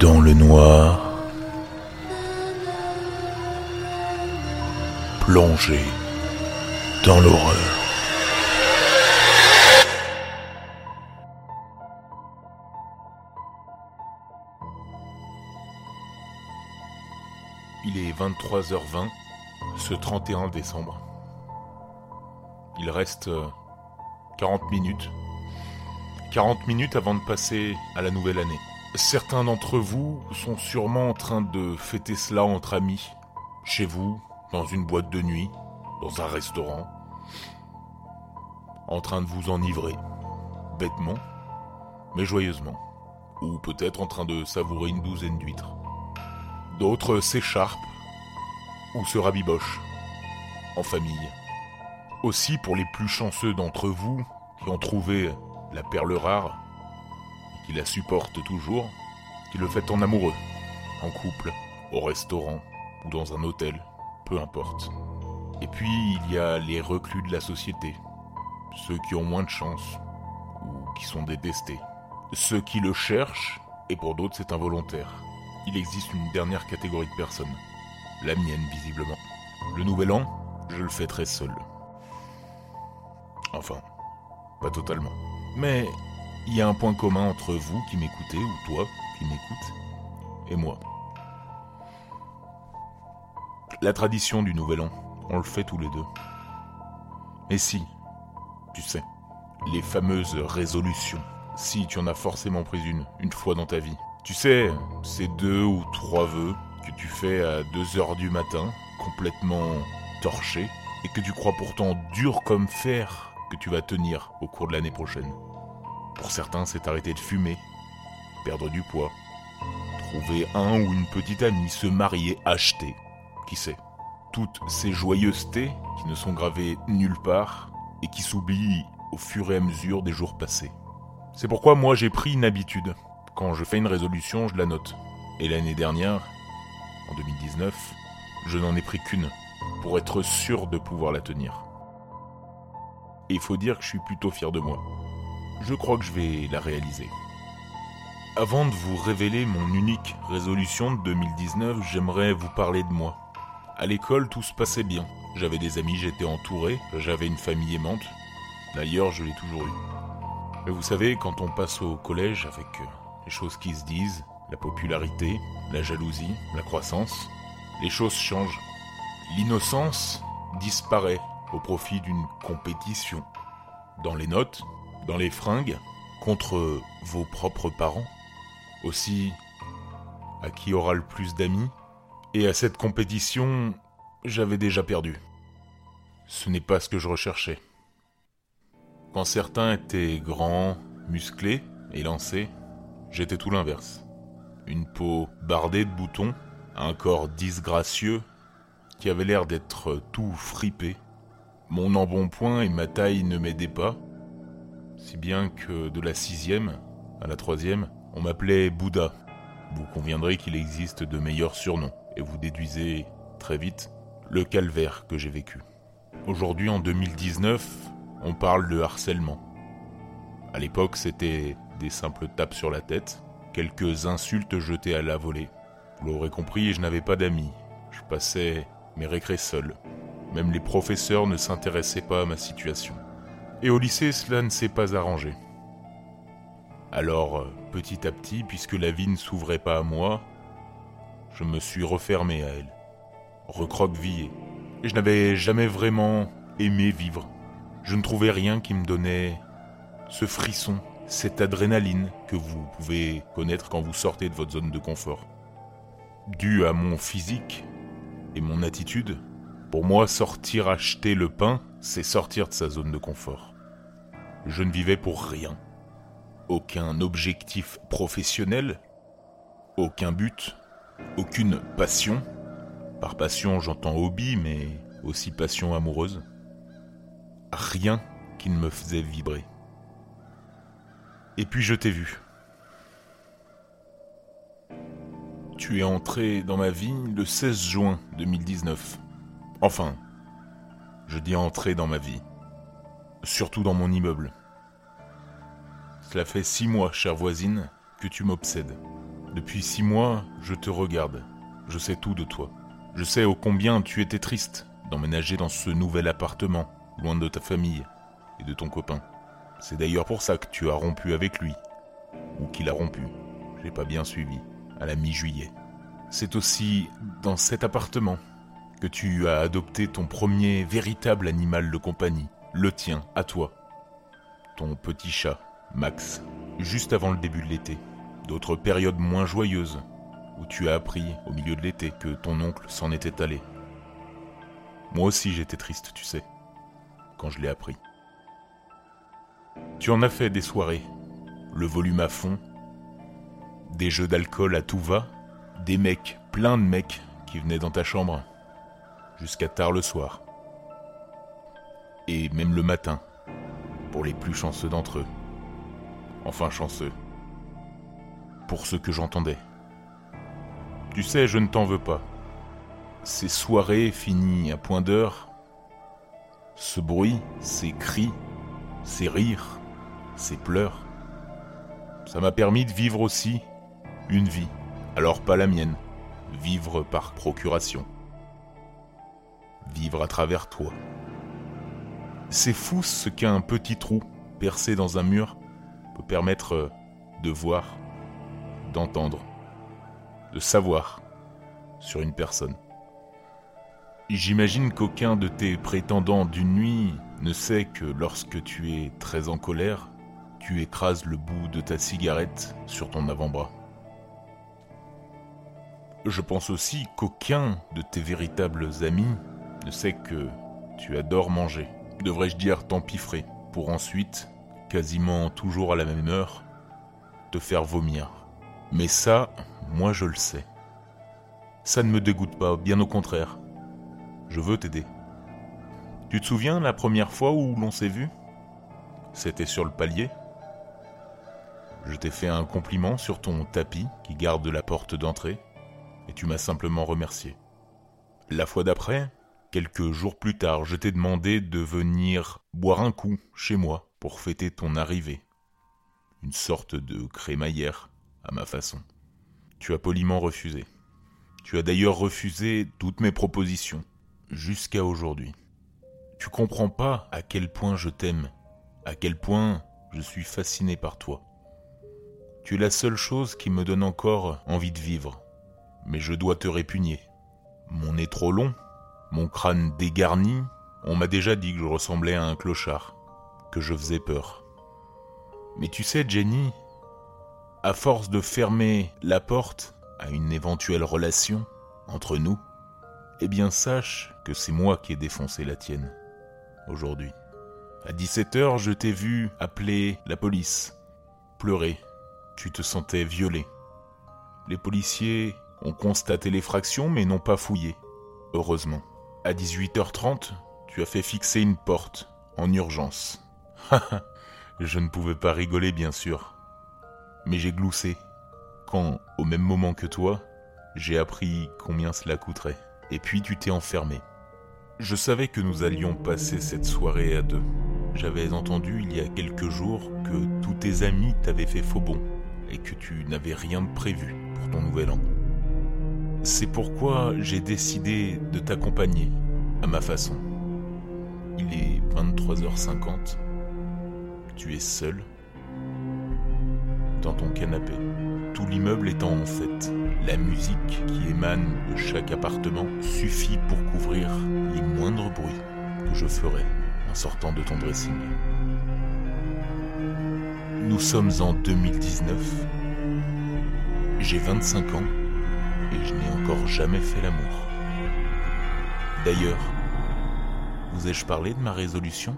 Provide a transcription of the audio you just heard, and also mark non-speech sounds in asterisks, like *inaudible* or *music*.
dans le noir, plongé dans l'horreur. Il est 23h20 ce 31 décembre. Il reste 40 euh, minutes. 40 minutes avant de passer à la nouvelle année. Certains d'entre vous sont sûrement en train de fêter cela entre amis, chez vous, dans une boîte de nuit, dans un restaurant, en train de vous enivrer, bêtement, mais joyeusement, ou peut-être en train de savourer une douzaine d'huîtres. D'autres s'écharpent ou se rabibochent, en famille. Aussi pour les plus chanceux d'entre vous qui ont trouvé la perle rare, qui la supporte toujours, qui le fait en amoureux, en couple, au restaurant ou dans un hôtel, peu importe. Et puis il y a les reclus de la société, ceux qui ont moins de chance ou qui sont détestés, ceux qui le cherchent et pour d'autres c'est involontaire. Il existe une dernière catégorie de personnes, la mienne visiblement. Le nouvel an, je le fêterai seul. Enfin, pas totalement. Mais il y a un point commun entre vous qui m'écoutez, ou toi qui m'écoutes, et moi. La tradition du Nouvel An, on le fait tous les deux. Mais si, tu sais, les fameuses résolutions, si tu en as forcément pris une, une fois dans ta vie. Tu sais, ces deux ou trois vœux que tu fais à 2 heures du matin, complètement torché, et que tu crois pourtant dur comme fer que tu vas tenir au cours de l'année prochaine. Pour certains, c'est arrêter de fumer, perdre du poids, trouver un ou une petite amie, se marier, acheter. Qui sait Toutes ces joyeusetés qui ne sont gravées nulle part et qui s'oublient au fur et à mesure des jours passés. C'est pourquoi moi j'ai pris une habitude. Quand je fais une résolution, je la note. Et l'année dernière, en 2019, je n'en ai pris qu'une, pour être sûr de pouvoir la tenir. Et il faut dire que je suis plutôt fier de moi je crois que je vais la réaliser. Avant de vous révéler mon unique résolution de 2019, j'aimerais vous parler de moi. À l'école, tout se passait bien. J'avais des amis, j'étais entouré, j'avais une famille aimante. D'ailleurs, je l'ai toujours eu. Mais vous savez, quand on passe au collège avec euh, les choses qui se disent, la popularité, la jalousie, la croissance, les choses changent. L'innocence disparaît au profit d'une compétition. Dans les notes, dans les fringues contre vos propres parents Aussi, à qui aura le plus d'amis Et à cette compétition, j'avais déjà perdu. Ce n'est pas ce que je recherchais. Quand certains étaient grands, musclés et lancés, j'étais tout l'inverse. Une peau bardée de boutons, un corps disgracieux qui avait l'air d'être tout fripé. Mon embonpoint et ma taille ne m'aidaient pas, si bien que de la sixième à la troisième, on m'appelait Bouddha. Vous conviendrez qu'il existe de meilleurs surnoms, et vous déduisez très vite le calvaire que j'ai vécu. Aujourd'hui, en 2019, on parle de harcèlement. À l'époque, c'était des simples tapes sur la tête, quelques insultes jetées à la volée. Vous l'aurez compris, je n'avais pas d'amis. Je passais mes récrés seul. Même les professeurs ne s'intéressaient pas à ma situation. Et au lycée, cela ne s'est pas arrangé. Alors, euh, petit à petit, puisque la vie ne s'ouvrait pas à moi, je me suis refermé à elle, recroquevillé. Je n'avais jamais vraiment aimé vivre. Je ne trouvais rien qui me donnait ce frisson, cette adrénaline que vous pouvez connaître quand vous sortez de votre zone de confort. Dû à mon physique et mon attitude, pour moi, sortir acheter le pain, c'est sortir de sa zone de confort. Je ne vivais pour rien. Aucun objectif professionnel, aucun but, aucune passion. Par passion, j'entends hobby, mais aussi passion amoureuse. Rien qui ne me faisait vibrer. Et puis je t'ai vu. Tu es entré dans ma vie le 16 juin 2019. Enfin, je dis entrer dans ma vie. Surtout dans mon immeuble. Cela fait six mois, chère voisine, que tu m'obsèdes. Depuis six mois, je te regarde. Je sais tout de toi. Je sais ô combien tu étais triste d'emménager dans ce nouvel appartement, loin de ta famille et de ton copain. C'est d'ailleurs pour ça que tu as rompu avec lui. Ou qu'il a rompu. J'ai pas bien suivi. À la mi-juillet. C'est aussi dans cet appartement que tu as adopté ton premier véritable animal de compagnie, le tien, à toi. Ton petit chat, Max, juste avant le début de l'été. D'autres périodes moins joyeuses, où tu as appris, au milieu de l'été, que ton oncle s'en était allé. Moi aussi j'étais triste, tu sais, quand je l'ai appris. Tu en as fait des soirées, le volume à fond, des jeux d'alcool à tout va, des mecs, plein de mecs qui venaient dans ta chambre, jusqu'à tard le soir. Et même le matin, pour les plus chanceux d'entre eux. Enfin chanceux. Pour ceux que j'entendais. Tu sais, je ne t'en veux pas. Ces soirées finies à point d'heure, ce bruit, ces cris, ces rires, ces pleurs, ça m'a permis de vivre aussi une vie, alors pas la mienne, vivre par procuration. Vivre à travers toi. C'est fou ce qu'un petit trou percé dans un mur permettre de voir, d'entendre, de savoir sur une personne. J'imagine qu'aucun de tes prétendants d'une nuit ne sait que lorsque tu es très en colère, tu écrases le bout de ta cigarette sur ton avant-bras. Je pense aussi qu'aucun de tes véritables amis ne sait que tu adores manger, devrais-je dire t'empiffrer, pour ensuite, quasiment toujours à la même heure, te faire vomir. Mais ça, moi je le sais. Ça ne me dégoûte pas, bien au contraire. Je veux t'aider. Tu te souviens la première fois où l'on s'est vu? C'était sur le palier Je t'ai fait un compliment sur ton tapis qui garde la porte d'entrée et tu m'as simplement remercié. La fois d'après, quelques jours plus tard, je t'ai demandé de venir boire un coup chez moi pour fêter ton arrivée. Une sorte de crémaillère à ma façon. Tu as poliment refusé. Tu as d'ailleurs refusé toutes mes propositions, jusqu'à aujourd'hui. Tu comprends pas à quel point je t'aime, à quel point je suis fasciné par toi. Tu es la seule chose qui me donne encore envie de vivre, mais je dois te répugner. Mon nez trop long, mon crâne dégarni, on m'a déjà dit que je ressemblais à un clochard, que je faisais peur. Mais tu sais, Jenny, à force de fermer la porte à une éventuelle relation entre nous, eh bien sache que c'est moi qui ai défoncé la tienne, aujourd'hui. À 17h, je t'ai vu appeler la police, pleurer, tu te sentais violé. Les policiers ont constaté l'effraction mais n'ont pas fouillé, heureusement. À 18h30, tu as fait fixer une porte, en urgence. *laughs* je ne pouvais pas rigoler bien sûr, mais j'ai gloussé, quand, au même moment que toi, j'ai appris combien cela coûterait. Et puis tu t'es enfermé. Je savais que nous allions passer cette soirée à deux. J'avais entendu il y a quelques jours que tous tes amis t'avaient fait faux bon et que tu n'avais rien prévu pour ton nouvel an. C'est pourquoi j'ai décidé de t'accompagner à ma façon. Il est 23h50. Tu es seul dans ton canapé tout l'immeuble étant en fait la musique qui émane de chaque appartement suffit pour couvrir les moindres bruits que je ferai en sortant de ton dressing. Nous sommes en 2019. J'ai 25 ans et je n'ai encore jamais fait l'amour. D'ailleurs, vous ai-je parlé de ma résolution?